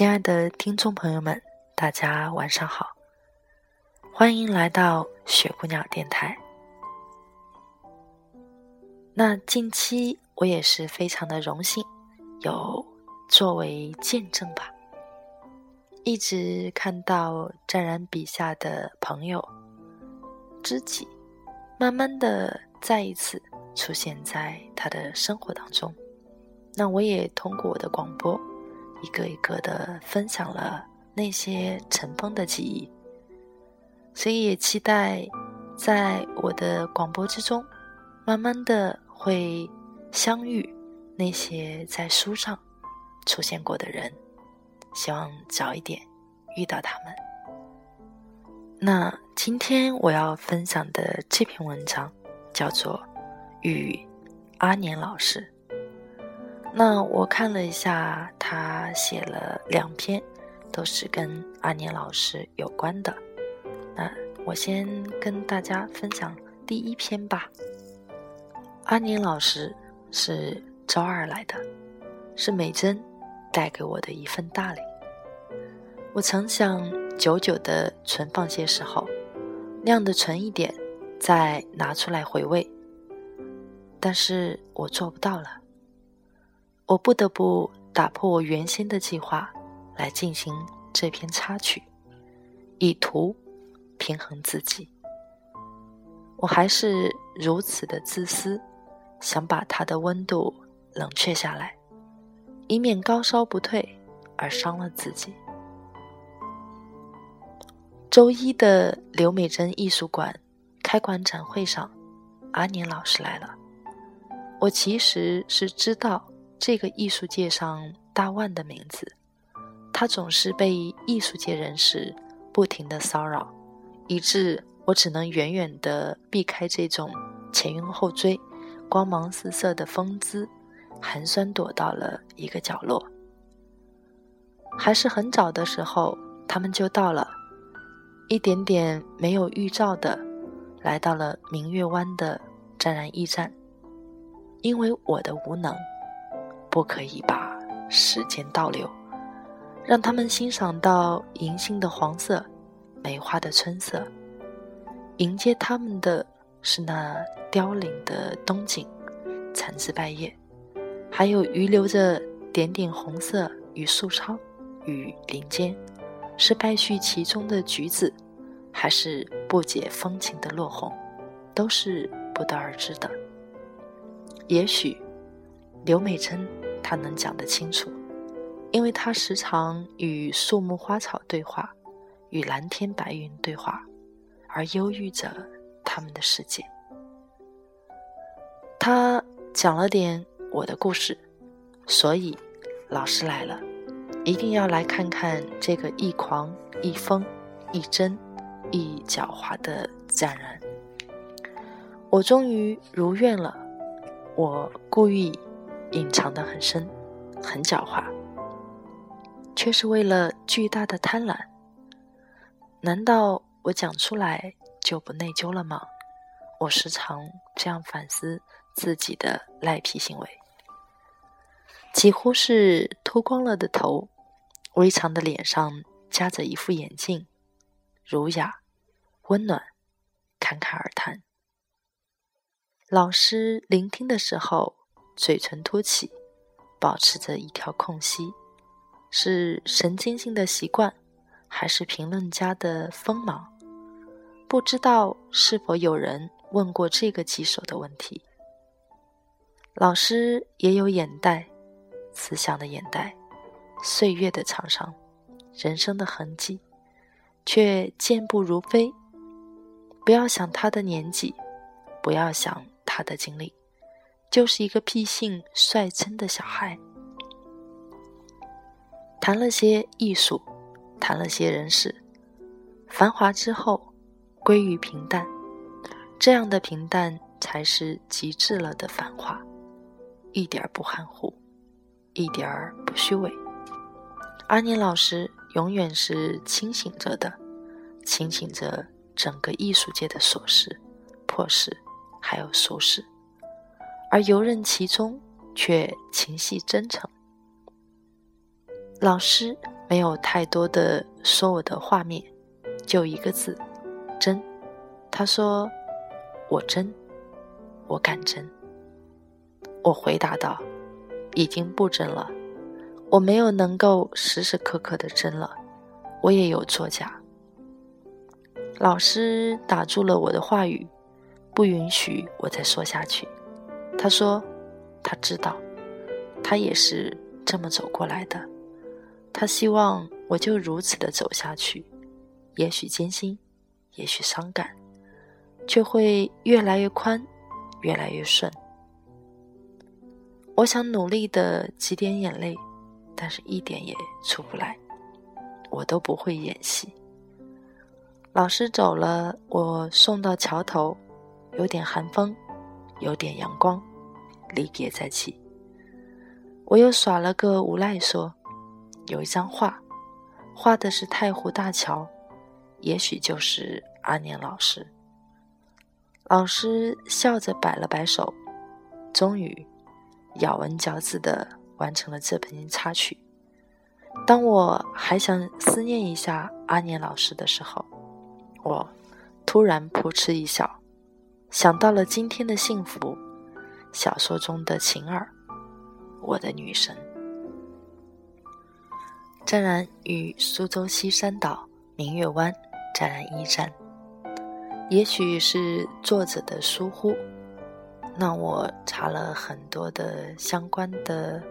亲爱的听众朋友们，大家晚上好，欢迎来到雪姑娘电台。那近期我也是非常的荣幸，有作为见证吧，一直看到湛然笔下的朋友、知己，慢慢的再一次出现在他的生活当中。那我也通过我的广播。一个一个的分享了那些尘封的记忆，所以也期待在我的广播之中，慢慢的会相遇那些在书上出现过的人，希望早一点遇到他们。那今天我要分享的这篇文章叫做《与阿年老师》。那我看了一下，他写了两篇，都是跟阿年老师有关的。那我先跟大家分享第一篇吧。阿年老师是周二来的，是美珍带给我的一份大礼。我曾想久久的存放些时候，酿的纯一点，再拿出来回味。但是我做不到了。我不得不打破我原先的计划，来进行这篇插曲，以图平衡自己。我还是如此的自私，想把它的温度冷却下来，以免高烧不退而伤了自己。周一的刘美珍艺术馆开馆展会上，阿年老师来了。我其实是知道。这个艺术界上大腕的名字，他总是被艺术界人士不停的骚扰，以致我只能远远的避开这种前拥后追、光芒四射的风姿，寒酸躲到了一个角落。还是很早的时候，他们就到了，一点点没有预兆的来到了明月湾的湛然驿站，因为我的无能。不可以把时间倒流，让他们欣赏到银杏的黄色、梅花的春色。迎接他们的是那凋零的冬景、残枝败叶，还有余留着点点红色与素梢与林间，是败絮其中的橘子，还是不解风情的落红，都是不得而知的。也许。刘美珍，他能讲得清楚，因为他时常与树木花草对话，与蓝天白云对话，而忧郁着他们的世界。他讲了点我的故事，所以老师来了，一定要来看看这个一狂一疯一真一狡猾的湛然。我终于如愿了，我故意。隐藏的很深，很狡猾，却是为了巨大的贪婪。难道我讲出来就不内疚了吗？我时常这样反思自己的赖皮行为。几乎是秃光了的头，微长的脸上夹着一副眼镜，儒雅、温暖、侃侃而谈。老师聆听的时候。嘴唇凸起，保持着一条空隙，是神经性的习惯，还是评论家的锋芒？不知道是否有人问过这个棘手的问题。老师也有眼袋，慈祥的眼袋，岁月的沧桑，人生的痕迹，却健步如飞。不要想他的年纪，不要想他的经历。就是一个屁性率真的小孩。谈了些艺术，谈了些人事，繁华之后归于平淡。这样的平淡才是极致了的繁华，一点不含糊，一点儿不虚伪。阿年老师永远是清醒着的，清醒着整个艺术界的琐事、破事，还有俗事，而游刃其中，却情系真诚。老师没有太多的说我的画面，就一个字：真。他说。我真，我敢真。我回答道：“已经不真了，我没有能够时时刻刻的真了，我也有作假。”老师打住了我的话语，不允许我再说下去。他说：“他知道，他也是这么走过来的。他希望我就如此的走下去，也许艰辛，也许伤感。”却会越来越宽，越来越顺。我想努力的挤点眼泪，但是一点也出不来。我都不会演戏。老师走了，我送到桥头，有点寒风，有点阳光，离别在即。我又耍了个无赖，说有一张画，画的是太湖大桥，也许就是阿年老师。老师笑着摆了摆手，终于咬文嚼字的完成了这篇插曲。当我还想思念一下阿年老师的时候，我突然扑哧一笑，想到了今天的幸福，小说中的晴儿，我的女神。湛然与苏州西山岛明月湾湛然一站。也许是作者的疏忽，让我查了很多的相关的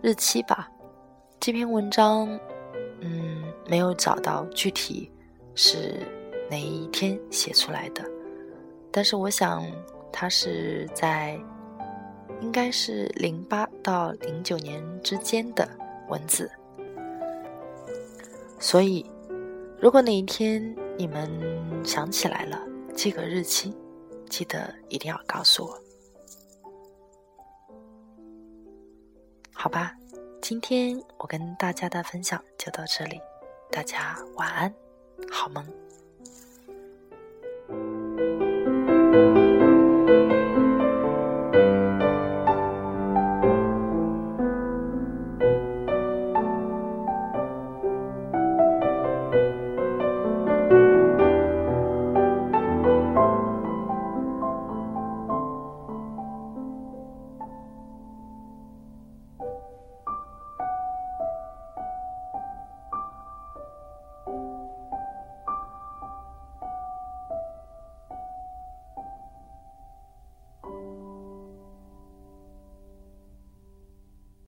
日期吧。这篇文章，嗯，没有找到具体是哪一天写出来的，但是我想它是在应该是零八到零九年之间的文字。所以，如果哪一天你们想起来了，这个日期，记得一定要告诉我，好吧？今天我跟大家的分享就到这里，大家晚安，好梦。